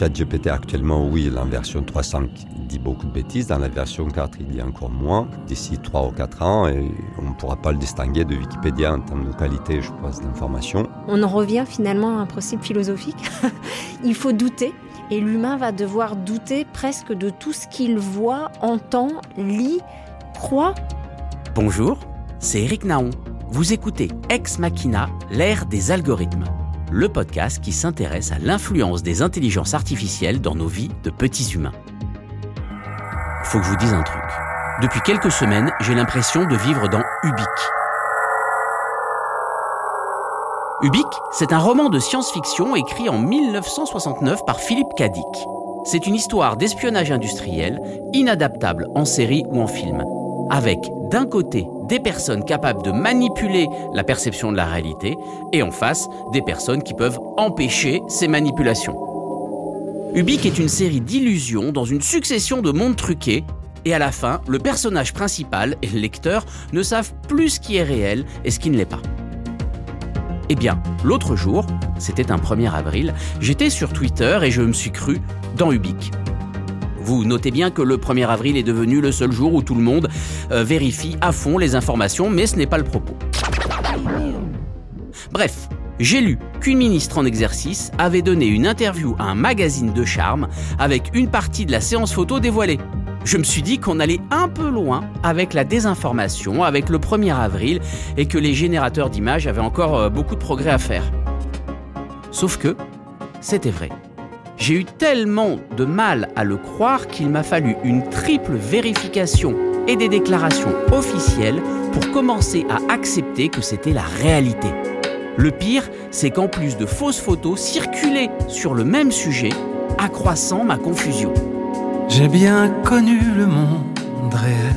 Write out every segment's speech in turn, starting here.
ChatGPT actuellement, oui, la version 300 dit beaucoup de bêtises. Dans la version 4, il dit encore moins. D'ici 3 ou 4 ans, et on ne pourra pas le distinguer de Wikipédia en termes de qualité, je pense, d'information. On en revient finalement à un principe philosophique. il faut douter. Et l'humain va devoir douter presque de tout ce qu'il voit, entend, lit, croit. Bonjour, c'est Eric Naon. Vous écoutez Ex Machina, l'ère des algorithmes le podcast qui s'intéresse à l'influence des intelligences artificielles dans nos vies de petits humains. Faut que je vous dise un truc. Depuis quelques semaines, j'ai l'impression de vivre dans Ubik. Ubik, c'est un roman de science-fiction écrit en 1969 par Philippe Cadic. C'est une histoire d'espionnage industriel, inadaptable en série ou en film, avec d'un côté des personnes capables de manipuler la perception de la réalité et en face des personnes qui peuvent empêcher ces manipulations. Ubik est une série d'illusions dans une succession de mondes truqués et à la fin, le personnage principal et le lecteur ne savent plus ce qui est réel et ce qui ne l'est pas. Eh bien, l'autre jour, c'était un 1er avril, j'étais sur Twitter et je me suis cru dans Ubik. Vous notez bien que le 1er avril est devenu le seul jour où tout le monde euh, vérifie à fond les informations, mais ce n'est pas le propos. Bref, j'ai lu qu'une ministre en exercice avait donné une interview à un magazine de charme avec une partie de la séance photo dévoilée. Je me suis dit qu'on allait un peu loin avec la désinformation, avec le 1er avril, et que les générateurs d'images avaient encore euh, beaucoup de progrès à faire. Sauf que c'était vrai. J'ai eu tellement de mal à le croire qu'il m'a fallu une triple vérification et des déclarations officielles pour commencer à accepter que c'était la réalité. Le pire, c'est qu'en plus de fausses photos circulaient sur le même sujet, accroissant ma confusion. J'ai bien connu le monde réel.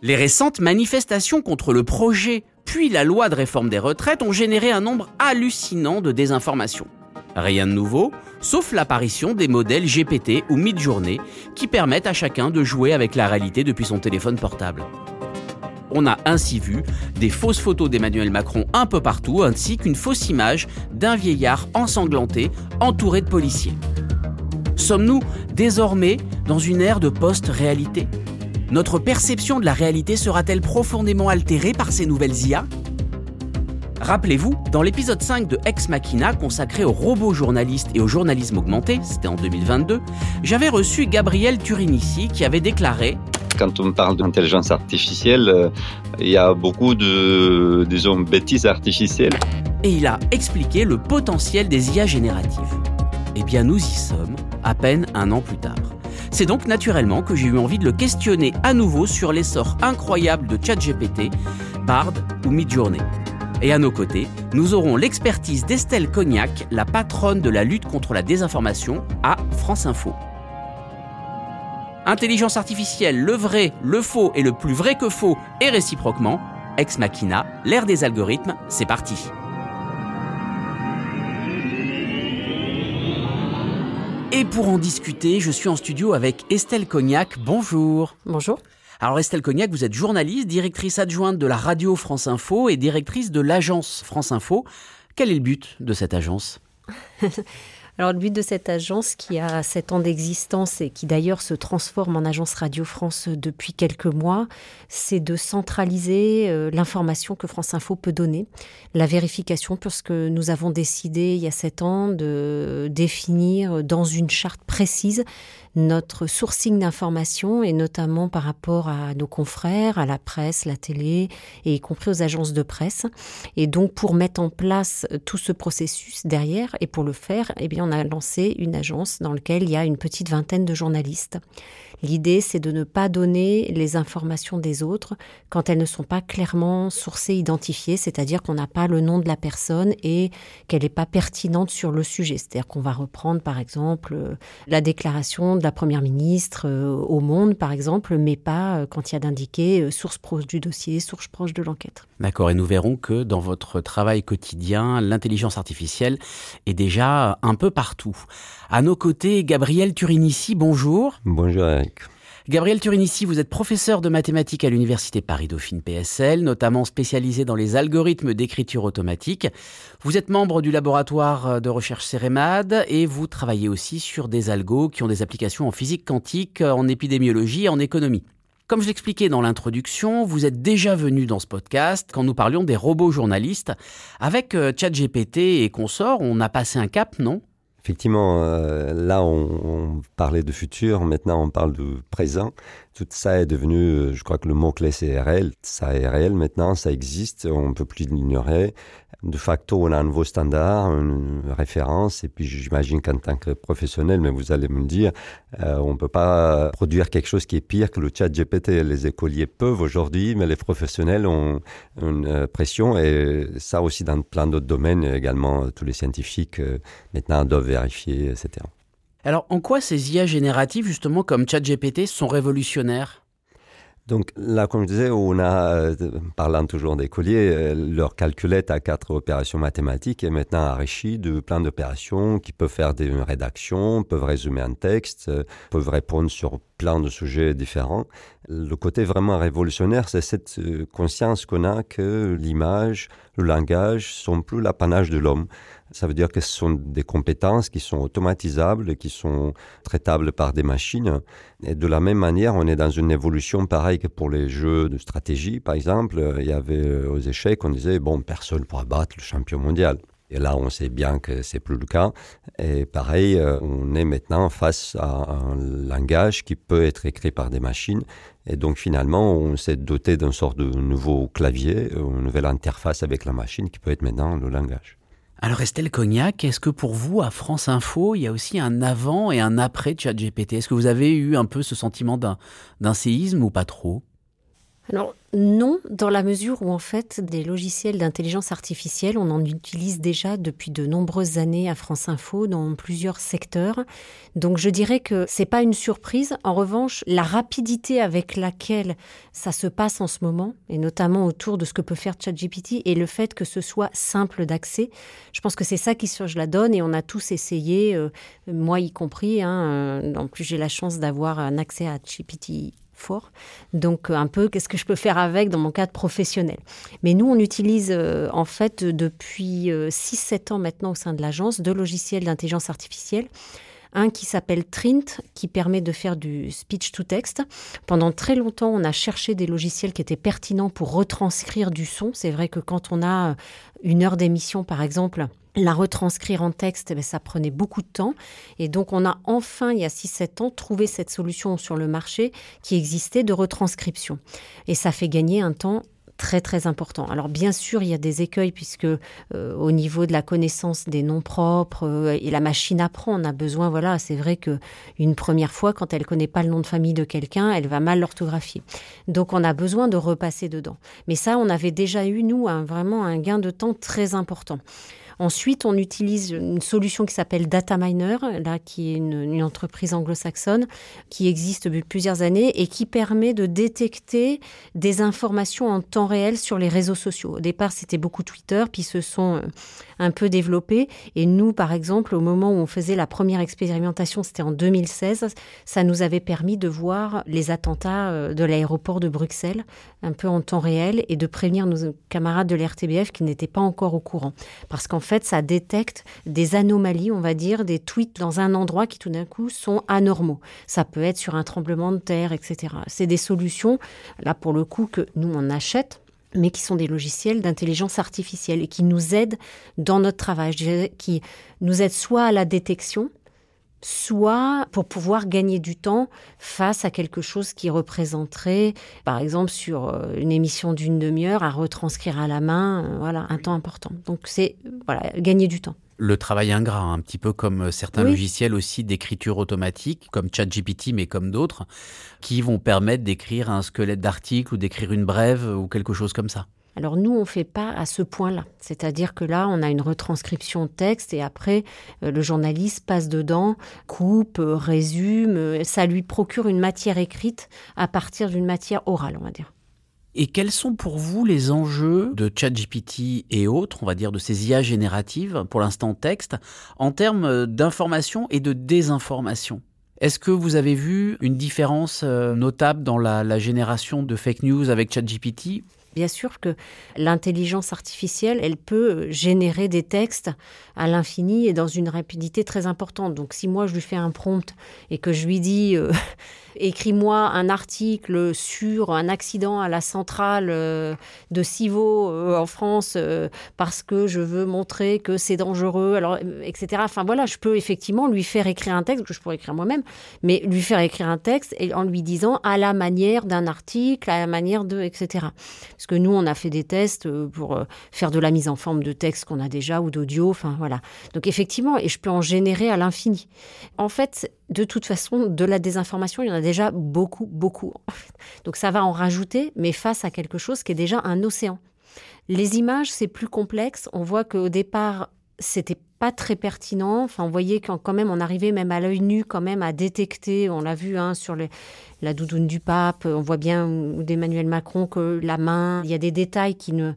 Les récentes manifestations contre le projet puis la loi de réforme des retraites ont généré un nombre hallucinant de désinformations. Rien de nouveau, sauf l'apparition des modèles GPT ou mid-journée qui permettent à chacun de jouer avec la réalité depuis son téléphone portable. On a ainsi vu des fausses photos d'Emmanuel Macron un peu partout, ainsi qu'une fausse image d'un vieillard ensanglanté entouré de policiers. Sommes-nous désormais dans une ère de post-réalité? Notre perception de la réalité sera-t-elle profondément altérée par ces nouvelles IA Rappelez-vous, dans l'épisode 5 de Ex Machina consacré aux robots journalistes et au journalisme augmenté, c'était en 2022, j'avais reçu Gabriel Turinici qui avait déclaré quand on parle d'intelligence artificielle, euh, il y a beaucoup de, disons, bêtises artificielles. Et il a expliqué le potentiel des IA génératives. Eh bien, nous y sommes, à peine un an plus tard. C'est donc naturellement que j'ai eu envie de le questionner à nouveau sur l'essor incroyable de ChatGPT, Bard ou Midjourney. Et à nos côtés, nous aurons l'expertise d'Estelle Cognac, la patronne de la lutte contre la désinformation à France Info. Intelligence artificielle, le vrai, le faux et le plus vrai que faux et réciproquement, Ex Machina, l'ère des algorithmes, c'est parti. Et pour en discuter, je suis en studio avec Estelle Cognac. Bonjour. Bonjour. Alors Estelle Cognac, vous êtes journaliste, directrice adjointe de la radio France Info et directrice de l'agence France Info. Quel est le but de cette agence? Alors le but de cette agence qui a sept ans d'existence et qui d'ailleurs se transforme en agence Radio France depuis quelques mois, c'est de centraliser euh, l'information que France Info peut donner, la vérification, puisque nous avons décidé il y a sept ans de définir dans une charte précise notre sourcing d'informations et notamment par rapport à nos confrères, à la presse, la télé et y compris aux agences de presse. Et donc pour mettre en place tout ce processus derrière et pour le faire, eh bien on a lancé une agence dans laquelle il y a une petite vingtaine de journalistes. L'idée, c'est de ne pas donner les informations des autres quand elles ne sont pas clairement sourcées, identifiées, c'est-à-dire qu'on n'a pas le nom de la personne et qu'elle n'est pas pertinente sur le sujet. C'est-à-dire qu'on va reprendre, par exemple, euh, la déclaration de la Première ministre euh, au Monde, par exemple, mais pas euh, quand il y a d'indiquer source proche du dossier, source proche de l'enquête. D'accord, et nous verrons que dans votre travail quotidien, l'intelligence artificielle est déjà un peu partout. À nos côtés, Gabriel Turinici, bonjour. Bonjour Eric. Gabriel Turinici, vous êtes professeur de mathématiques à l'Université Paris-Dauphine PSL, notamment spécialisé dans les algorithmes d'écriture automatique. Vous êtes membre du laboratoire de recherche Cérémade et vous travaillez aussi sur des algos qui ont des applications en physique quantique, en épidémiologie et en économie. Comme je l'expliquais dans l'introduction, vous êtes déjà venu dans ce podcast quand nous parlions des robots journalistes. Avec euh, ChatGPT et consorts, on a passé un cap, non? Effectivement, euh, là, on, parlait de futur, maintenant on parle de présent. Tout ça est devenu, euh, je crois que le mot-clé c'est réel. Ça est réel maintenant, ça existe, on ne peut plus l'ignorer de facto, on a un nouveau standard, une référence, et puis j'imagine qu'en tant que professionnel, mais vous allez me dire, euh, on ne peut pas produire quelque chose qui est pire que le chat GPT. Les écoliers peuvent aujourd'hui, mais les professionnels ont une pression, et ça aussi dans plein d'autres domaines, également tous les scientifiques maintenant doivent vérifier, etc. Alors, en quoi ces IA génératives, justement, comme ChatGPT, sont révolutionnaires? Donc là, comme je disais, on a, euh, parlant toujours des colliers, euh, leur calculette à quatre opérations mathématiques est maintenant enrichie de plein d'opérations qui peuvent faire des rédactions, peuvent résumer un texte, euh, peuvent répondre sur plein de sujets différents. Le côté vraiment révolutionnaire, c'est cette conscience qu'on a que l'image, le langage sont plus l'apanage de l'homme. Ça veut dire que ce sont des compétences qui sont automatisables, qui sont traitables par des machines. Et de la même manière, on est dans une évolution pareille que pour les jeux de stratégie, par exemple. Il y avait euh, aux échecs, on disait, bon, personne ne pourra battre le champion mondial. Et là, on sait bien que c'est plus le cas. Et pareil, euh, on est maintenant face à un langage qui peut être écrit par des machines. Et donc, finalement, on s'est doté d'un sort de nouveau clavier, une nouvelle interface avec la machine qui peut être maintenant le langage. Alors Estelle Cognac, est-ce que pour vous, à France Info, il y a aussi un avant et un après ChatGPT Est-ce que vous avez eu un peu ce sentiment d'un séisme ou pas trop? Alors non, dans la mesure où en fait des logiciels d'intelligence artificielle, on en utilise déjà depuis de nombreuses années à France Info dans plusieurs secteurs. Donc je dirais que c'est pas une surprise. En revanche, la rapidité avec laquelle ça se passe en ce moment, et notamment autour de ce que peut faire ChatGPT, et le fait que ce soit simple d'accès, je pense que c'est ça qui change la donne. Et on a tous essayé, euh, moi y compris. Hein, euh, en plus, j'ai la chance d'avoir un accès à GPT fort. Donc euh, un peu qu'est-ce que je peux faire avec dans mon cadre professionnel? Mais nous, on utilise euh, en fait depuis 6-7 euh, ans maintenant au sein de l'agence deux logiciels d'intelligence artificielle. Un qui s'appelle Trint, qui permet de faire du speech to text. Pendant très longtemps, on a cherché des logiciels qui étaient pertinents pour retranscrire du son. C'est vrai que quand on a une heure d'émission, par exemple, la retranscrire en texte, eh ça prenait beaucoup de temps. Et donc, on a enfin, il y a 6-7 ans, trouvé cette solution sur le marché qui existait de retranscription. Et ça fait gagner un temps très très important. Alors bien sûr, il y a des écueils puisque euh, au niveau de la connaissance des noms propres euh, et la machine apprend, on a besoin voilà, c'est vrai que une première fois quand elle connaît pas le nom de famille de quelqu'un, elle va mal l'orthographier. Donc on a besoin de repasser dedans. Mais ça, on avait déjà eu nous vraiment un gain de temps très important. Ensuite, on utilise une solution qui s'appelle Data Miner, là, qui est une, entreprise anglo-saxonne qui existe depuis plusieurs années et qui permet de détecter des informations en temps réel sur les réseaux sociaux. Au départ, c'était beaucoup Twitter, puis se sont euh, un peu développés. Et nous, par exemple, au moment où on faisait la première expérimentation, c'était en 2016, ça nous avait permis de voir les attentats euh, de l'aéroport de Bruxelles un peu en temps réel et de prévenir nos camarades de l'RTBF qui n'étaient pas encore au courant. Parce qu'en fait, ça détecte des anomalies, on va dire, des tweets dans un endroit qui tout d'un coup sont anormaux. Ça peut être sur un tremblement de terre, etc. C'est des solutions, là pour le coup, que nous on achète mais qui sont des logiciels d'intelligence artificielle et qui nous aident dans notre travail, qui nous aident soit à la détection, soit pour pouvoir gagner du temps face à quelque chose qui représenterait, par exemple, sur euh, une émission d'une demi-heure, à retranscrire à la main, euh, voilà, un temps important. Donc c'est voilà, gagner du temps. Le travail ingrat, un petit peu comme euh, certains logiciels aussi d'écriture automatique, comme ChatGPT, mais comme d'autres, qui vont permettre d'écrire un squelette d'article ou d'écrire une brève ou quelque chose comme ça. Alors nous, on ne fait pas à ce point-là. C'est-à-dire que là, on a une retranscription texte et après, euh, le journaliste passe dedans, coupe, euh, résume. Euh, ça lui procure une matière écrite à partir d'une matière orale, on va dire. Et quels sont pour vous les enjeux de ChatGPT et autres, on va dire de ces IA génératives, pour l'instant texte, en termes d'information et de désinformation? Est-ce que vous avez vu une différence notable dans la, la génération de fake news avec ChatGPT? Bien sûr que l'intelligence artificielle, elle peut générer des textes à l'infini et dans une rapidité très importante. Donc si moi je lui fais un prompt et que je lui dis euh, écris-moi un article sur un accident à la centrale euh, de Civaux euh, en France parce que je veux montrer que c'est dangereux, alors etc. Enfin voilà, je peux effectivement lui faire écrire un texte que je pourrais écrire moi-même, mais lui faire écrire un texte et en lui disant à la manière d'un article, à la manière de etc. que nous on a fait des tests pour faire de la mise en forme de texte qu'on a déjà ou d'audio, enfin voilà. Donc effectivement, et je peux en générer à l'infini. En fait, de toute façon, de la désinformation, il y en a déjà beaucoup, beaucoup. Donc ça va en rajouter, mais face à quelque chose qui est déjà un océan. Les images, c'est plus complexe. On voit qu'au départ, c'était pas très pertinent. Enfin, on voyait quand même on arrivait même à l'œil nu quand même à détecter. On l'a vu hein, sur la doudoune du pape. On voit bien d'Emmanuel Macron que la main. Il y a des détails qui ne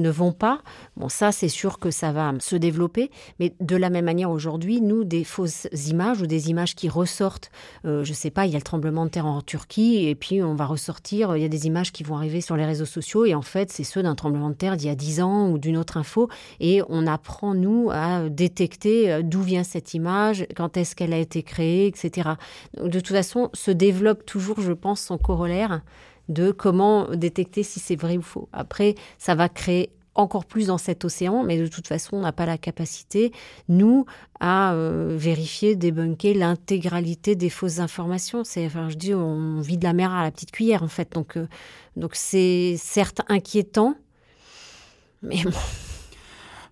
ne vont pas. Bon, ça, c'est sûr que ça va se développer, mais de la même manière, aujourd'hui, nous, des fausses images ou des images qui ressortent, euh, je sais pas, il y a le tremblement de terre en Turquie, et puis on va ressortir, il y a des images qui vont arriver sur les réseaux sociaux, et en fait, c'est ceux d'un tremblement de terre d'il y a 10 ans ou d'une autre info, et on apprend, nous, à détecter euh, d'où vient cette image, quand est-ce qu'elle a été créée, etc. De toute façon, se développe toujours, je pense, son corollaire de comment détecter si c'est vrai ou faux. Après, ça va créer encore plus dans cet océan, mais de toute façon, on n'a pas la capacité, nous, à euh, vérifier, débunker l'intégralité des fausses informations. C'est, je dis, on vit de la mer à la petite cuillère, en fait. Donc, euh, donc c'est certes inquiétant, mais bon.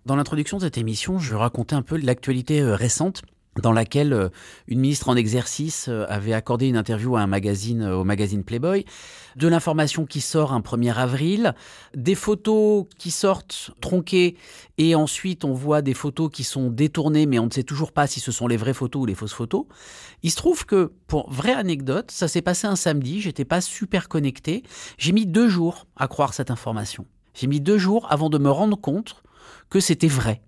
Dans l'introduction de cette émission, je raconter un peu l'actualité euh, récente dans laquelle euh, une ministre en exercice euh, avait accordé une interview à un magazine, euh, au magazine Playboy, de l'information qui sort un 1er avril, des photos qui sortent tronquées, et ensuite on voit des photos qui sont détournées, mais on ne sait toujours pas si ce sont les vraies photos ou les fausses photos. Il se trouve que, pour vraie anecdote, ça s'est passé un samedi, j'étais pas super connecté, j'ai mis deux jours à croire cette information. J'ai mis deux jours avant de me rendre compte que c'était vrai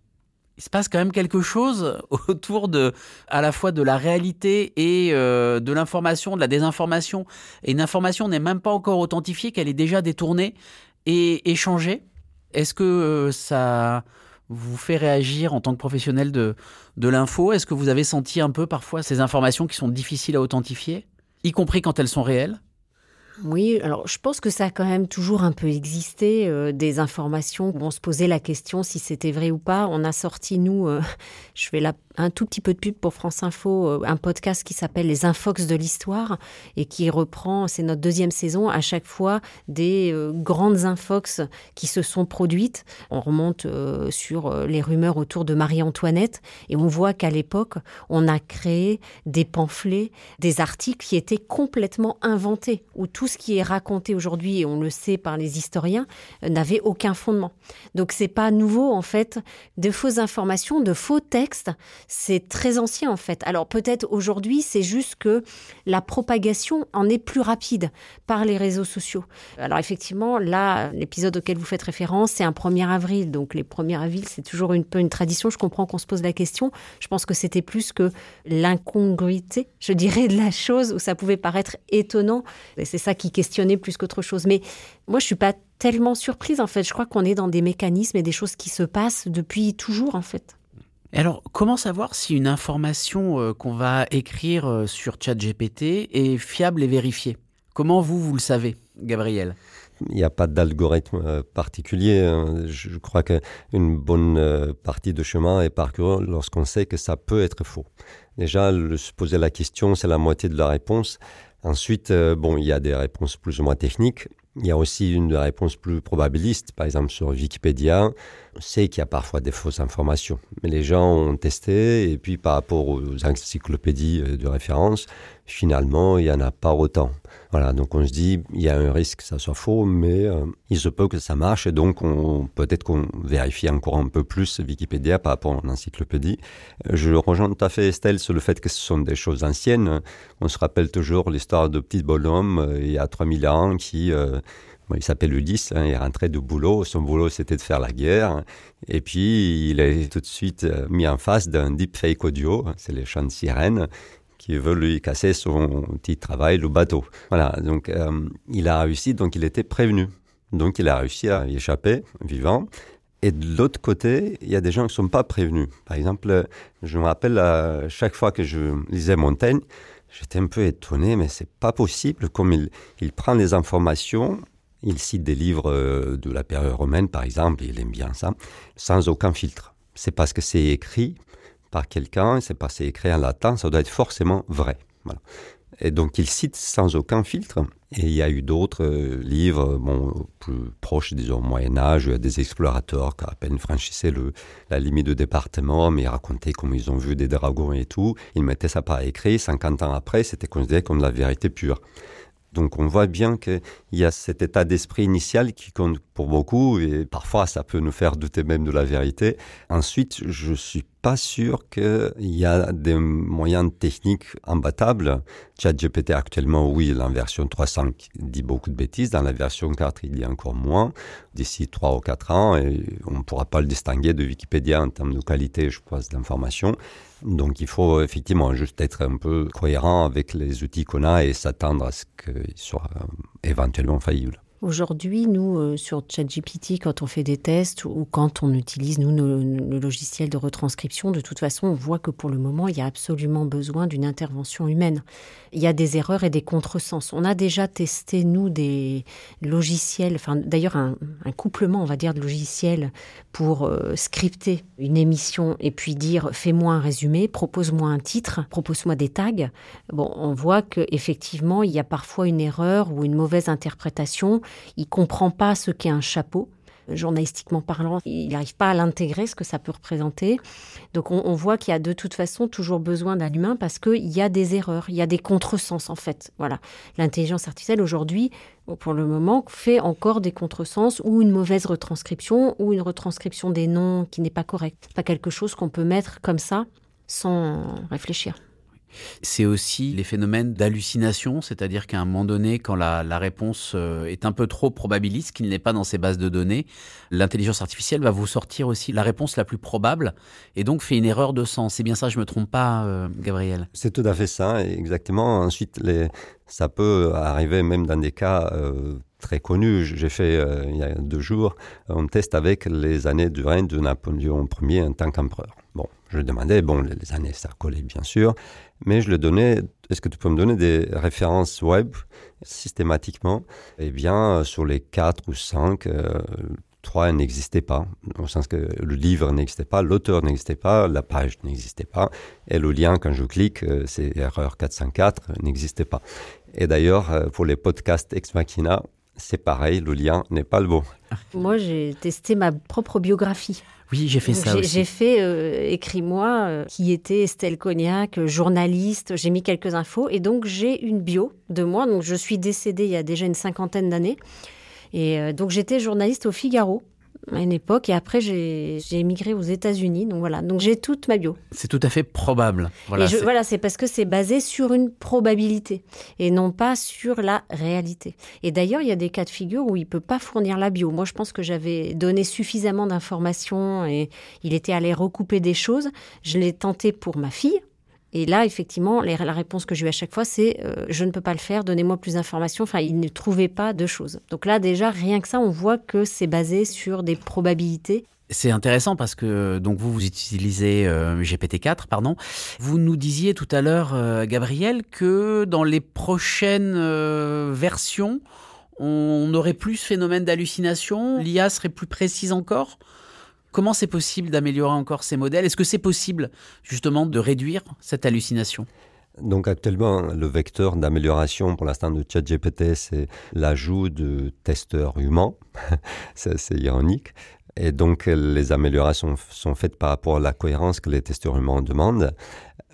il se passe quand même quelque chose autour de, à la fois de la réalité et euh, de l'information, de la désinformation. Et une information n'est même pas encore authentifiée, qu'elle est déjà détournée et échangée. Est-ce que euh, ça vous fait réagir en tant que professionnel de, de l'info? Est-ce que vous avez senti un peu parfois ces informations qui sont difficiles à authentifier, y compris quand elles sont réelles? Oui, alors je pense que ça a quand même toujours un peu existé, euh, des informations où on se posait la question si c'était vrai ou pas. On a sorti, nous, euh, je fais la, un tout petit peu de pub pour France Info, euh, un podcast qui s'appelle Les Infox de l'Histoire et qui reprend, c'est notre deuxième saison, à chaque fois des grandes infox qui se sont produites. On remonte sur les rumeurs autour de Marie-Antoinette et on voit qu'à l'époque, on a créé des pamphlets, des articles qui étaient complètement inventés, où tout ce qui est raconté aujourd'hui, et on le sait par les historiens, euh, n'avait aucun fondement. Donc c'est pas nouveau en fait, de fausses informations, de faux textes, c'est très ancien en fait. Alors peut-être aujourd'hui, c'est juste que la propagation en est plus rapide par les réseaux sociaux. Alors effectivement, là, l'épisode auquel vous faites référence, c'est un 1er avril. Donc les 1er avril, c'est toujours une peu une tradition. Je comprends qu'on se pose la question. Je pense que c'était plus que l'incongruité, je dirais, de la chose où ça pouvait paraître étonnant. Et c'est ça qui questionnait plus qu'autre chose. Mais moi, je suis pas tellement surprise en fait. Je crois qu'on est dans des mécanismes et des choses qui se passent depuis toujours en fait. Alors, comment savoir si une information euh, qu'on va écrire euh, sur ChatGPT est fiable et vérifiée? Comment vous, vous le savez, Gabriel? Il n'y a pas d'algorithme euh, particulier. hein. Je crois qu'une bonne euh, partie de chemin est parcouru lorsqu'on sait que ça peut être faux. Déjà, le, se poser la question, c'est la moitié de la réponse. Ensuite, euh, bon, il y a des réponses plus ou moins techniques. Il y a aussi une réponse plus probabiliste. Par exemple, sur Wikipédia, on sait qu'il y a parfois des fausses informations. Mais les gens ont testé, et puis par rapport aux encyclopédies euh, de référence, finalement, il n'y en a pas autant. Voilà, donc on se dit, il y a un risque que ça soit faux, mais euh, il se peut que ça marche, et donc on, peut-être qu'on vérifie encore un peu plus Wikipédia par rapport à l'encyclopédie. Je rejoins tout à fait Estelle sur le fait que ce sont des choses anciennes. On se rappelle toujours l'histoire de petit bonhomme euh, il y a 3000 ans qui... Euh, il s'appelle Ulysse, hein, il rentrait du boulot, son boulot c'était de faire la guerre, et puis il est tout de suite mis en face d'un deepfake audio, c'est les chants de sirène, qui veut lui casser son petit travail, le bateau. Voilà, donc euh, il a réussi, donc il était prévenu. Donc il a réussi à y échapper, vivant. Et de l'autre côté, il y a des gens qui ne sont pas prévenus. Par exemple, je me rappelle à chaque fois que je lisais Montaigne, j'étais un peu étonné, mais c'est pas possible comme il, il prend les informations il cite des livres euh, de la période romaine, par exemple, il aime bien ça, sans aucun filtre. C'est parce que c'est écrit par quelqu'un, c'est c'est écrit en latin, ça doit être forcément vrai. Et donc il cite sans aucun filtre. Et il y a eu d'autres euh, livres, bon, plus proches, disons, Moyen Âge, des explorateurs qui à peine franchissaient le, la limite de département, mais racontaient comment ils ont vu des dragons et tout. Ils mettaient ça par écrit. 50 ans après, c'était considéré comme la vérité pure. Donc on voit bien qu'il y a cet état d'esprit initial qui compte pour beaucoup et parfois ça peut nous faire douter même de la vérité. Ensuite, je suis pas sûr qu'il y a des moyens techniques imbattables. ChatGPT actuellement, oui, la version 3.5 dit beaucoup de bêtises. Dans la version 4, il y a encore moins. D'ici 3 ou 4 ans, et on ne pourra pas le distinguer de Wikipédia en termes de qualité, je pense, d'information. Donc il faut effectivement juste être un peu cohérent avec les outils qu'on a et s'attendre à ce qu'ils soient éventuellement faillibles. Aujourd'hui, nous, euh, sur ChatGPT, quand on fait des tests ou quand on utilise, nous, nos, logiciels de retranscription, de toute façon, on voit que pour le moment, il y a absolument besoin d'une intervention humaine. Il y a des erreurs et des contresens. On a déjà testé, nous, des logiciels, enfin, d'ailleurs, un, couplement, on va dire, de logiciels pour euh, scripter une émission et puis dire fais-moi un résumé, propose-moi un titre, propose-moi des tags. Bon, on voit qu'effectivement, il y a parfois une erreur ou une mauvaise interprétation il comprend pas ce qu'est un chapeau. Journalistiquement parlant, il n'arrive pas à l'intégrer, ce que ça peut représenter. Donc on, voit qu'il y a de toute façon toujours besoin d'un humain parce qu'il y a des erreurs, il y a des contresens en fait. Voilà. L'intelligence artificielle aujourd'hui, pour le moment, fait encore des contresens ou une mauvaise retranscription ou une retranscription des noms qui n'est pas correcte. Pas quelque chose qu'on peut mettre comme ça sans réfléchir. C'est aussi les phénomènes d'hallucination, c'est-à-dire qu'à un moment donné, quand la, réponse euh, est un peu trop probabiliste, qu'il n'est pas dans ces bases de données, l'intelligence artificielle va vous sortir aussi la réponse la plus probable et donc fait une erreur de sens. C'est bien ça, je me trompe pas, euh, Gabriel? C'est tout à fait ça, exactement. Ensuite, ça peut arriver même dans des cas euh, très connus. J'ai fait il y a deux jours un test avec les années de règne de Napoléon Ier en tant qu'empereur. Bon, je demandais, bon, les années, ça collait bien sûr, mais je lui donnais, est-ce que tu peux me donner des références web systématiquement? Eh bien, sur les quatre ou cinq, euh, trois n'existaient pas, au sens que le livre n'existait pas, l'auteur n'existait pas, la page n'existait pas, et le lien, quand je clique, euh, c'est erreur 404, n'existait pas. Et d'ailleurs, euh, pour les podcasts Ex Machina, c'est pareil, le lien n'est pas le bon. Moi, j'ai testé ma propre biographie. Oui, j'ai fait ça aussi. J'ai fait euh, Écris-moi, euh, qui était Estelle Cognac, journaliste. J'ai mis quelques infos. Et donc, j'ai une bio de moi. Donc, je suis décédée il y a déjà une cinquantaine d'années. Et euh, donc, j'étais journaliste au Figaro à une époque et après j'ai émigré aux États-Unis. Donc voilà, donc j'ai toute ma bio. C'est tout à fait probable. Voilà, c'est parce que c'est basé sur une probabilité et non pas sur la réalité. Et d'ailleurs, il y a des cas de figure où il peut pas fournir la bio. Moi, je pense que j'avais donné suffisamment d'informations et il était allé recouper des choses. Je l'ai tenté pour ma fille et là, effectivement, la réponse que j'ai eue à chaque fois, c'est euh, je ne peux pas le faire, donnez-moi plus d'informations. Enfin, il ne trouvait pas de choses. Donc là, déjà, rien que ça, on voit que c'est basé sur des probabilités. C'est intéressant parce que donc vous vous utilisez euh, GPT-4, pardon. Vous nous disiez tout à l'heure, euh, Gabriel, que dans les prochaines versions, on aurait plus ce phénomène d'hallucination. L'IA serait plus précise encore? Comment c'est possible d'améliorer encore ces modèles? Est-ce que c'est possible justement de réduire cette hallucination? Donc actuellement, le vecteur d'amélioration pour l'instant de ChatGPT, c'est l'ajout de testeurs humains. c'est ironique. Et donc, les améliorations sont faites par rapport à la cohérence que les testeurs humains demandent.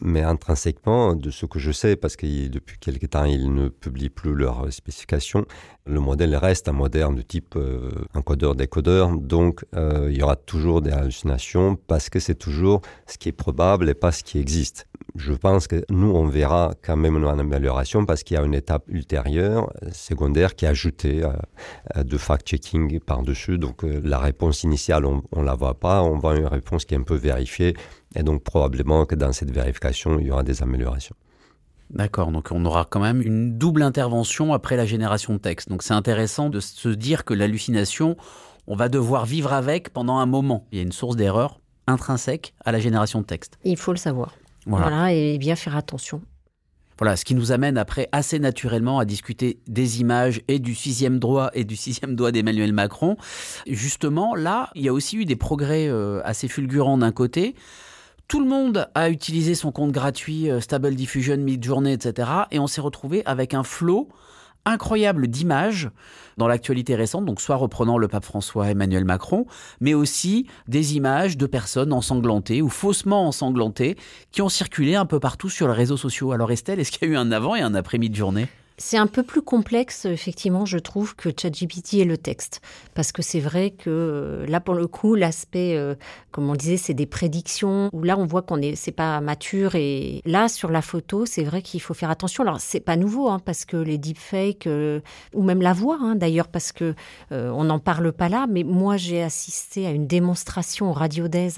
Mais intrinsèquement, de ce que je sais, parce que depuis quelque temps, ils ne publient plus leurs spécifications, le modèle reste un modèle de type euh, encodeur-décodeur. Donc, euh, il y aura toujours des hallucinations parce que c'est toujours ce qui est probable et pas ce qui existe. Je pense que nous, on verra quand même une amélioration parce qu'il y a une étape ultérieure, secondaire, qui est ajoutée euh, de fact-checking par-dessus. Donc, la réponse initiale, on ne la voit pas. On voit une réponse qui est un peu vérifiée et donc probablement que dans cette vérification, il y aura des améliorations. D'accord, donc on aura quand même une double intervention après la génération de texte. Donc c'est intéressant de se dire que l'hallucination, on va devoir vivre avec pendant un moment. Il y a une source d'erreur intrinsèque à la génération de texte. Il faut le savoir. Voilà. Voilà, et bien faire attention. Voilà, ce qui nous amène après assez naturellement à discuter des images et du sixième doigt et du sixième doigt d'Emmanuel Macron. Justement, là, il y a aussi eu des progrès euh, assez fulgurants d'un côté. Tout le monde a utilisé son compte gratuit euh, Stable Diffusion, Midjourney, etc. Et on s'est retrouvé avec un flot incroyable d'images dans l'actualité récente, donc soit reprenant le pape François Emmanuel Macron, mais aussi des images de personnes ensanglantées ou faussement ensanglantées qui ont circulé un peu partout sur les réseaux sociaux. Alors Estelle, est-ce qu'il y a eu un avant et un après-midi journée C'est un peu plus complexe, effectivement, je trouve, que ChatGPT et le texte. Parce que c'est vrai que euh, là, pour le coup, l'aspect, euh, comme on disait, c'est des prédictions, où là, on voit qu'on est, c'est pas mature. Et là, sur la photo, c'est vrai qu'il faut faire attention. Alors, c'est pas nouveau, hein, parce que les deepfakes, euh, ou même la voix, hein, d'ailleurs, parce que euh, on n'en parle pas là, mais moi, j'ai assisté à une démonstration au Radio Days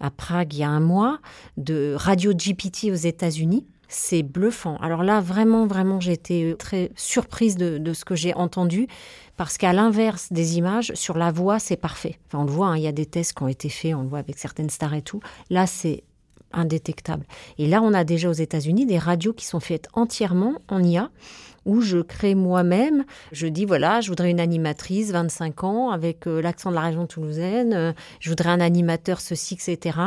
à Prague il y a un mois de Radio GPT aux États-Unis. C'est bluffant. Alors là, vraiment, vraiment, j'ai été très surprise de, ce que j'ai entendu. Parce qu'à l'inverse des images, sur la voix, c'est parfait. Enfin, on le voit, hein, il y a des tests qui ont été faits, on le voit avec certaines stars et tout. Là, c'est indétectable. Et là, on a déjà aux États-Unis des radios qui sont faites entièrement en IA où je crée moi-même. Je dis voilà, je voudrais une animatrice, 25 ans, avec euh, l'accent de la région toulousaine. euh, je voudrais un animateur, ceci, etc.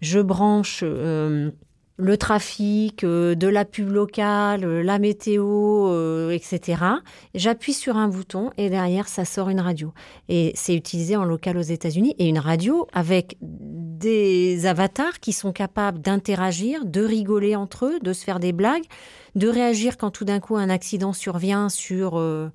Je branche. euh, le trafic, euh, de la pub locale, euh, la météo, euh, etc. J'appuie sur un bouton et derrière, ça sort une radio. Et c'est utilisé en local aux États-Unis. Et une radio avec des avatars qui sont capables d'interagir, de rigoler entre eux, de se faire des blagues, de réagir quand tout d'un coup un accident survient sur euh,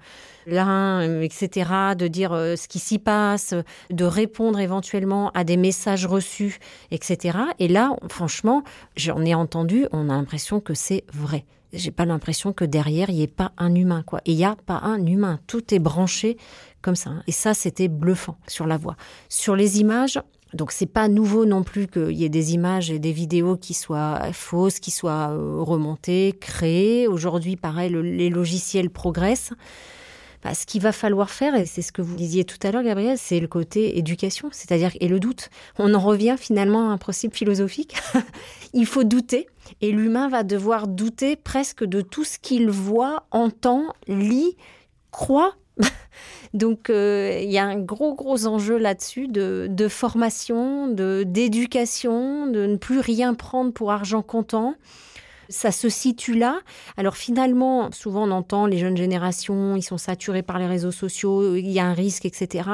l'un, euh, etc., de dire euh, ce qui s'y passe, de répondre éventuellement à des messages reçus, etc. Et là, franchement, j'en ai entendu, on a l'impression que c'est vrai. J'ai pas l'impression que derrière, il n'y ait pas un humain, quoi. Il n'y a pas un humain. Tout est branché comme ça. hein. Et ça, c'était bluffant sur la voix. Sur les images, donc c'est pas nouveau non plus qu'il y ait des images et des vidéos qui soient fausses, qui soient euh, remontées, créées. Aujourd'hui, pareil, le- les logiciels progressent. Bah, ce qu'il va falloir faire, et c'est ce que vous disiez tout à l'heure, Gabriel, c'est le côté éducation, c'est-à-dire et le doute. On en revient finalement à un principe philosophique. Il faut douter, et l'humain va devoir douter presque de tout ce qu'il voit, entend, lit, croit. Donc euh, il y a un gros gros enjeu là-dessus de, de formation, de d'éducation, de ne plus rien prendre pour argent comptant. Ça se situe là. Alors finalement, souvent on entend les jeunes générations, ils sont saturés par les réseaux sociaux, il y a un risque, etc.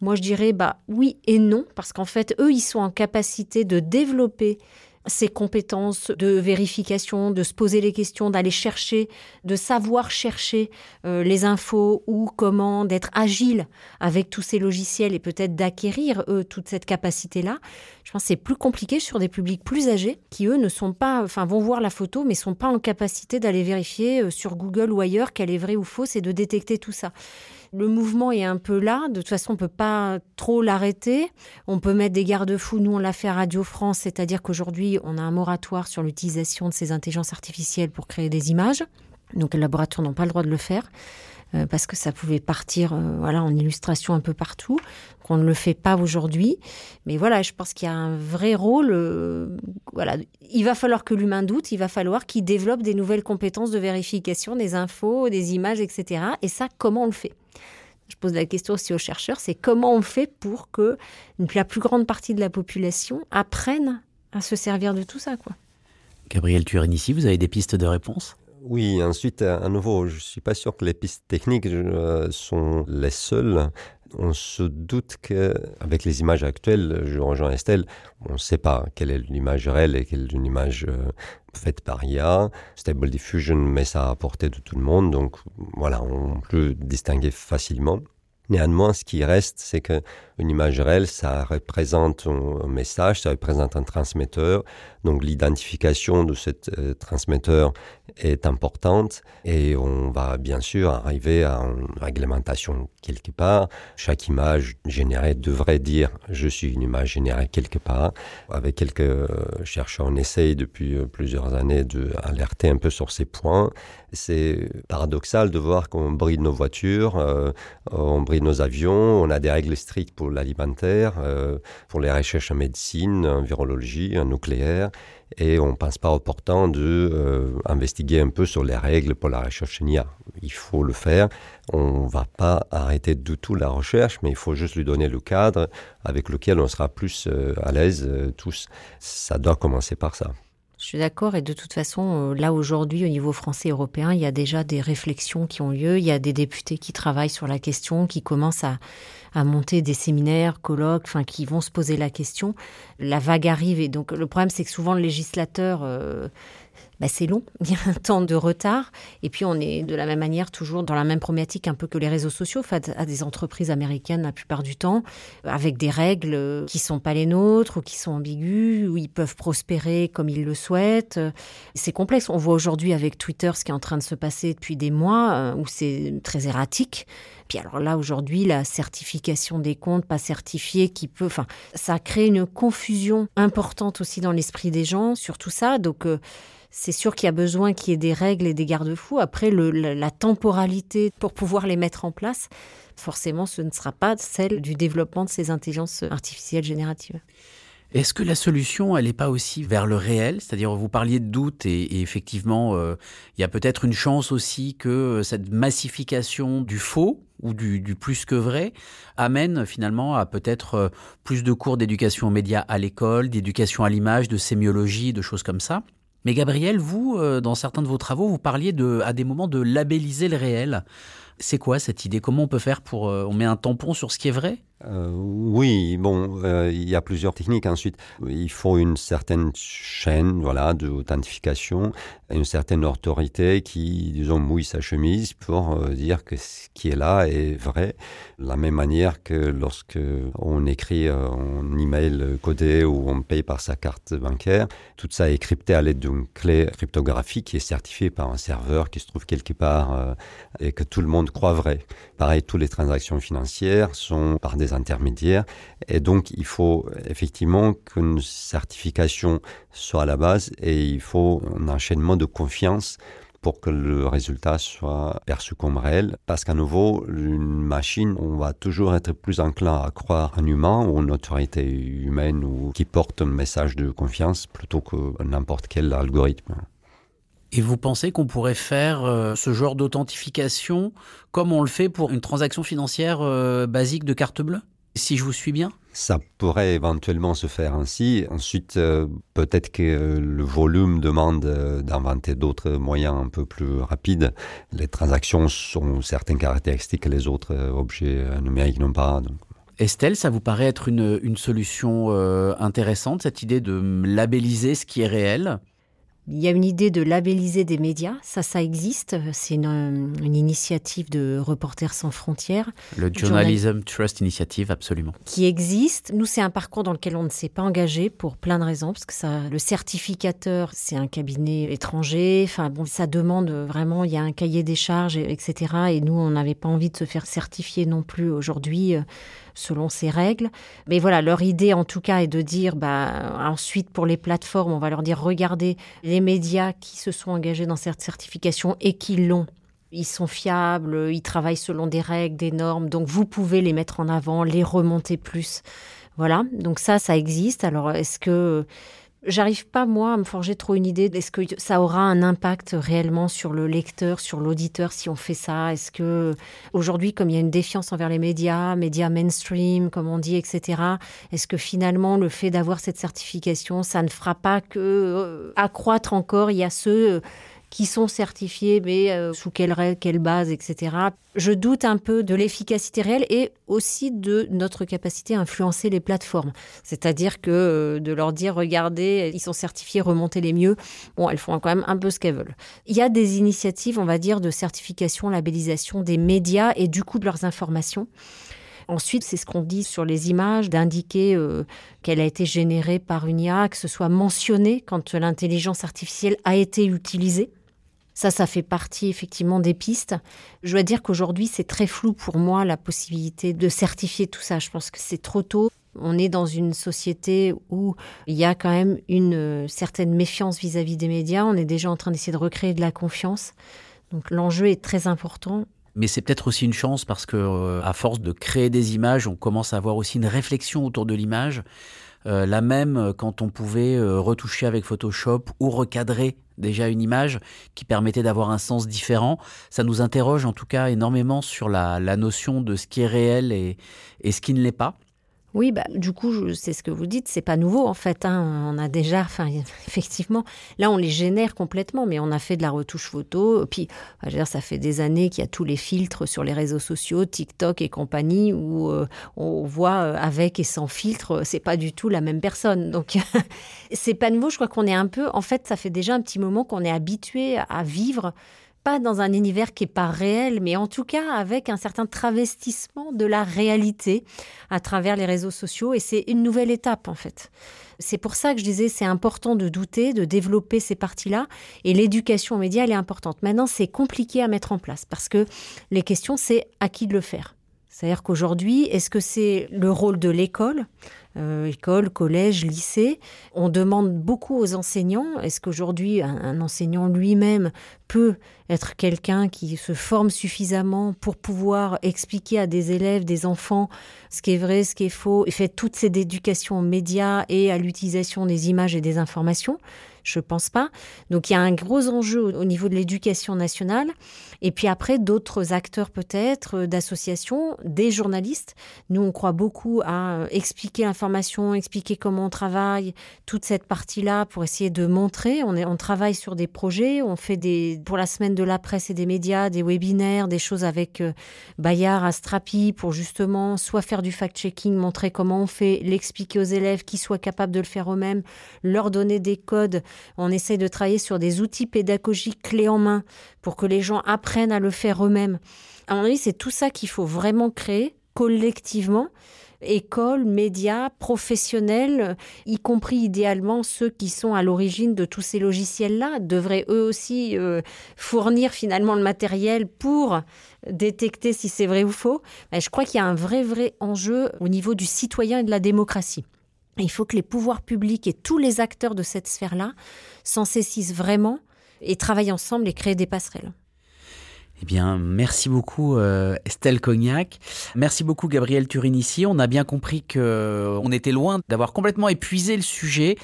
Moi je dirais bah oui et non, parce qu'en fait eux ils sont en capacité de développer ces compétences de vérification, de se poser les questions, d'aller chercher, de savoir chercher euh, les infos ou comment, d'être agile avec tous ces logiciels et peut-être d'acquérir, eux, toute cette capacité-là. Je pense que c'est plus compliqué sur des publics plus âgés qui, eux, ne sont pas, enfin, vont voir la photo, mais sont pas en capacité d'aller vérifier euh, sur Google ou ailleurs qu'elle est vraie ou fausse et de détecter tout ça. Le mouvement est un peu là. De toute façon, on peut pas trop l'arrêter. On peut mettre des garde-fous. Nous, on l'a fait à Radio France, c'est-à-dire qu'aujourd'hui, on a un moratoire sur l'utilisation de ces intelligences artificielles pour créer des images. Donc, les laboratoires n'ont pas le droit de le faire euh, parce que ça pouvait partir, euh, voilà, en illustration un peu partout. Qu'on ne le fait pas aujourd'hui. Mais voilà, je pense qu'il y a un vrai rôle. euh, voilà, il va falloir que l'humain doute. Il va falloir qu'il développe des nouvelles compétences de vérification des infos, des images, etc. Et ça, comment on le fait? Je pose la question aussi aux chercheurs, c'est comment on fait pour que la plus grande partie de la population apprenne à se servir de tout ça, quoi. Gabriel Turinici, vous avez des pistes de réponse? Oui, ensuite, à à nouveau, je ne suis pas sûr que les pistes techniques euh, sont les seules. On se doute qu'avec les images actuelles, je rejoins Estelle, on ne sait pas quelle est l'image réelle et quelle est une image euh, faite par IA. Stable Diffusion met ça à portée de tout le monde, donc voilà, on peut distinguer facilement. Néanmoins, ce qui reste, c'est qu'une image réelle, ça représente un message, ça représente un transmetteur. Donc l'identification de cet euh, transmetteur est importante et on va bien sûr arriver à une réglementation quelque part. Chaque image générée devrait dire je suis une image générée quelque part. Avec quelques chercheurs, on essaye depuis plusieurs années d'alerter un peu sur ces points. C'est paradoxal de voir qu'on bride nos voitures, euh, on bride nos avions, on a des règles strictes pour l'alimentaire, euh, pour les recherches en médecine, en virologie, en nucléaire et on ne pense pas opportun de euh, un peu sur les règles pour la recherche en IA. Il faut le faire. On ne va pas arrêter du tout la recherche, mais il faut juste lui donner le cadre avec lequel on sera plus euh, à l'aise euh, tous. Ça doit commencer par ça. Je suis d'accord et de toute façon, là aujourd'hui au niveau français et européen, il y a déjà des réflexions qui ont lieu, il y a des députés qui travaillent sur la question, qui commencent à à monter des séminaires, colloques, enfin qui vont se poser la question. La vague arrive et donc le problème c'est que souvent le législateur euh, bah, c'est long, il y a un temps de retard. Et puis on est de la même manière toujours dans la même problématique un peu que les réseaux sociaux, à des entreprises américaines la plupart du temps, avec des règles qui sont pas les nôtres ou qui sont ambiguës, où ils peuvent prospérer comme ils le souhaitent. C'est complexe. On voit aujourd'hui avec Twitter ce qui est en train de se passer depuis des mois, euh, où c'est très erratique. Puis alors là, aujourd'hui, la certification des comptes pas certifiés qui peut, enfin, ça crée une confusion importante aussi dans l'esprit des gens sur tout ça. Donc, euh, c'est sûr qu'il y a besoin qu'il y ait des règles et des garde-fous. Après, la, temporalité pour pouvoir les mettre en place, forcément, ce ne sera pas celle du développement de ces intelligences artificielles génératives. Est-ce que la solution, elle n'est pas aussi vers le réel? C'est-à-dire, vous parliez de doute et, effectivement, euh, il y a peut-être une chance aussi que cette massification du faux ou du, du, plus que vrai amène finalement à peut-être euh, plus de cours d'éducation aux médias à l'école, d'éducation à l'image, de sémiologie, de choses comme ça. Mais Gabriel, vous, euh, dans certains de vos travaux, vous parliez de, à des moments de labelliser le réel. C'est quoi cette idée? Comment on peut faire pour... Euh, on met un tampon sur ce qui est vrai? Euh, oui, bon, euh, il y a plusieurs techniques. Ensuite, il faut une certaine chaîne, voilà, d'authentification, une certaine autorité qui, disons, mouille sa chemise pour dire que ce qui est là est vrai. De la même manière que lorsque on écrit un email codé ou on paye par sa carte bancaire, tout ça est crypté à l'aide d'une clé cryptographique qui est certifiée par un serveur qui se trouve quelque part et que tout le monde croit vrai. Pareil, toutes les transactions financières sont par des intermédiaires. Et donc, il faut effectivement qu'une certification soit à la base et il faut un enchaînement de confiance pour que le résultat soit perçu comme réel. Parce qu'à nouveau, une machine, on va toujours être plus enclin à croire un humain ou une autorité humaine ou qui porte un message de confiance plutôt que n'importe quel algorithme. Et vous pensez qu'on pourrait faire euh, ce genre d'authentification comme on le fait pour une transaction financière euh, basique de carte bleue? Si je vous suis bien? Ça pourrait éventuellement se faire ainsi. Ensuite, euh, peut-être que le volume demande d'inventer d'autres moyens un peu plus rapides. Les transactions ont certaines caractéristiques que les autres objets numériques n'ont pas. Estelle, ça vous paraît être une, une solution intéressante, cette idée de labelliser ce qui est réel? Il y a une idée de labelliser des médias, ça, ça existe. C'est une, une, initiative de Reporters sans frontières. Le Journalism Trust Initiative, absolument. Qui existe. Nous, c'est un parcours dans lequel on ne s'est pas engagé pour plein de raisons, parce que ça, le certificateur, c'est un cabinet étranger. Enfin, bon, ça demande vraiment, il y a un cahier des charges, etc. Et nous, on n'avait pas envie de se faire certifier non plus aujourd'hui selon ces règles. Mais voilà, leur idée en tout cas est de dire, bah, ensuite pour les plateformes, on va leur dire, regardez les médias qui se sont engagés dans cette certification et qui l'ont. Ils sont fiables, ils travaillent selon des règles, des normes, donc vous pouvez les mettre en avant, les remonter plus. Voilà, donc ça, ça existe. Alors, est-ce que J'arrive pas, moi, à me forger trop une idée. Est-ce que ça aura un impact réellement sur le lecteur, sur l'auditeur, si on fait ça? Est-ce que, aujourd'hui, comme il y a une défiance envers les médias, médias mainstream, comme on dit, etc., est-ce que finalement, le fait d'avoir cette certification, ça ne fera pas que euh, accroître encore? Il y a ceux qui sont certifiés, mais euh, sous quelle quelle base, etc. Je doute un peu de l'efficacité réelle et aussi de notre capacité à influencer les plateformes. C'est-à-dire que euh, de leur dire, regardez, ils sont certifiés, remontez les mieux. Bon, elles font quand même un peu ce qu'elles veulent. Il y a des initiatives, on va dire, de certification, labellisation des médias et du coup de leurs informations. Ensuite, c'est ce qu'on dit sur les images, d'indiquer euh, qu'elle a été générée par une IA, que ce soit mentionné quand l'intelligence artificielle a été utilisée. Ça, ça fait partie effectivement des pistes. Je dois dire qu'aujourd'hui, c'est très flou pour moi la possibilité de certifier tout ça. Je pense que c'est trop tôt. On est dans une société où il y a quand même une euh, certaine méfiance vis-à-vis des médias. On est déjà en train d'essayer de recréer de la confiance. Donc l'enjeu est très important. Mais c'est peut-être aussi une chance parce que, euh, à force de créer des images, on commence à avoir aussi une réflexion autour de l'image. Euh, la même quand on pouvait retoucher avec Photoshop ou recadrer déjà une image qui permettait d'avoir un sens différent. Ça nous interroge en tout cas énormément sur la, notion de ce qui est réel et ce qui ne l'est pas. Oui, bah, du coup, c'est ce que vous dites, c'est pas nouveau en fait. Hein. On a déjà, enfin, effectivement, là, on les génère complètement, mais on a fait de la retouche photo. Puis, je veux dire, ça fait des années qu'il y a tous les filtres sur les réseaux sociaux, TikTok et compagnie, où euh, on voit euh, avec et sans filtre, c'est pas du tout la même personne. Donc, c'est pas nouveau. Je crois qu'on est un peu, en fait, ça fait déjà un petit moment qu'on est habitué à vivre pas dans un univers qui est pas réel, mais en tout cas avec un certain travestissement de la réalité à travers les réseaux sociaux. Et c'est une nouvelle étape, en fait. C'est pour ça que je disais, c'est important de douter, de développer ces parties-là. Et l'éducation aux médias, elle est importante. Maintenant, c'est compliqué à mettre en place parce que les questions, c'est à qui de le faire. C'est-à-dire qu'aujourd'hui, est-ce que c'est le rôle de l'école euh, école, collège, lycée? On demande beaucoup aux enseignants. Est-ce qu'aujourd'hui, un, enseignant lui-même peut être quelqu'un qui se forme suffisamment pour pouvoir expliquer à des élèves, des enfants, ce qui est vrai, ce qui est faux, et fait toute cette éducation aux médias et à l'utilisation des images et des informations? Je pense pas. Donc il y a un gros enjeu au niveau de l'éducation nationale. Et puis après, d'autres acteurs peut-être, euh, d'associations, des journalistes. Nous, on croit beaucoup à euh, expliquer l'information, expliquer comment on travaille, toute cette partie-là pour essayer de montrer. On, est, on travaille sur des projets, on fait des, pour la semaine de la presse et des médias, des webinaires, des choses avec euh, Bayard, Astrapi pour justement soit faire du fact-checking, montrer comment on fait, l'expliquer aux élèves qui soient capables de le faire eux-mêmes, leur donner des codes on essaye de travailler sur des outils pédagogiques clés en main pour que les gens apprennent à le faire eux-mêmes. À mon avis, c'est tout ça qu'il faut vraiment créer collectivement écoles, médias, professionnels, y compris idéalement ceux qui sont à l'origine de tous ces logiciels-là, devraient eux aussi euh, fournir finalement le matériel pour détecter si c'est vrai ou faux. je crois qu'il y a un vrai, vrai enjeu au niveau du citoyen et de la démocratie. Il faut que les pouvoirs publics et tous les acteurs de cette sphère-là s'en saisissent vraiment et travaillent ensemble et créent des passerelles. Eh bien, merci beaucoup euh, Estelle Cognac. Merci beaucoup Gabriel Turinici. On a bien compris que euh, on était loin d'avoir complètement épuisé le sujet.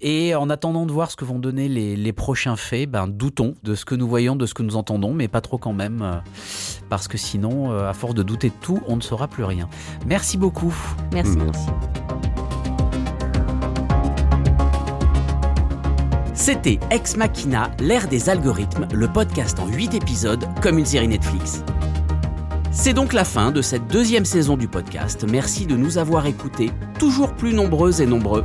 Et en attendant de voir ce que vont donner les, prochains faits, ben, doutons de ce que nous voyons, de ce que nous entendons, mais pas trop quand même. Euh, parce que sinon, à force de douter de tout, on ne saura plus rien. Merci beaucoup. Merci. merci. C'était Ex Machina, l'ère des algorithmes, le podcast en 8 épisodes comme une série Netflix. C'est donc la fin de cette deuxième saison du podcast. Merci de nous avoir écoutés, toujours plus nombreux et nombreux.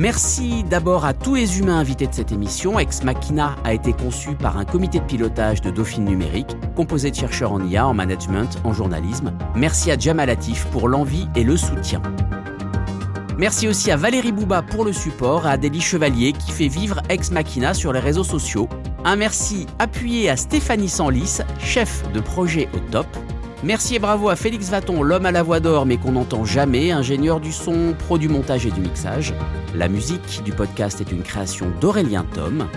Merci d'abord à tous les humains invités de cette émission. Ex Machina a été conçu par un comité de pilotage de Dauphine Numérique, composé de chercheurs en IA, en management, en journalisme. Merci à Jamal Latif pour l'envie et le soutien. Merci aussi à Valérie Bouba pour le support à Adélie Chevalier qui fait vivre Ex Machina sur les réseaux sociaux. Un merci appuyé à Stéphanie Sanlis, chef de projet au top. Merci et bravo à Félix Vaton, l'homme à la voix d'or mais qu'on n'entend jamais, ingénieur du son, pro du montage et du mixage. La musique du podcast est une création d'Aurélien Tom.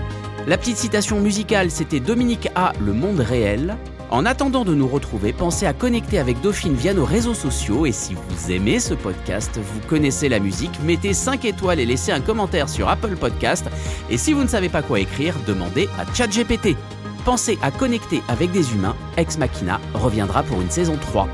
La petite citation musicale, c'était Dominique A, Le Monde Réel. En attendant de nous retrouver, pensez à connecter avec Dauphine via nos réseaux sociaux et si vous aimez ce podcast, vous connaissez la musique, mettez 5 étoiles et laissez un commentaire sur Apple Podcast et si vous ne savez pas quoi écrire, demandez à ChatGPT. Pensez à connecter avec des humains, Ex Machina reviendra pour une saison 3.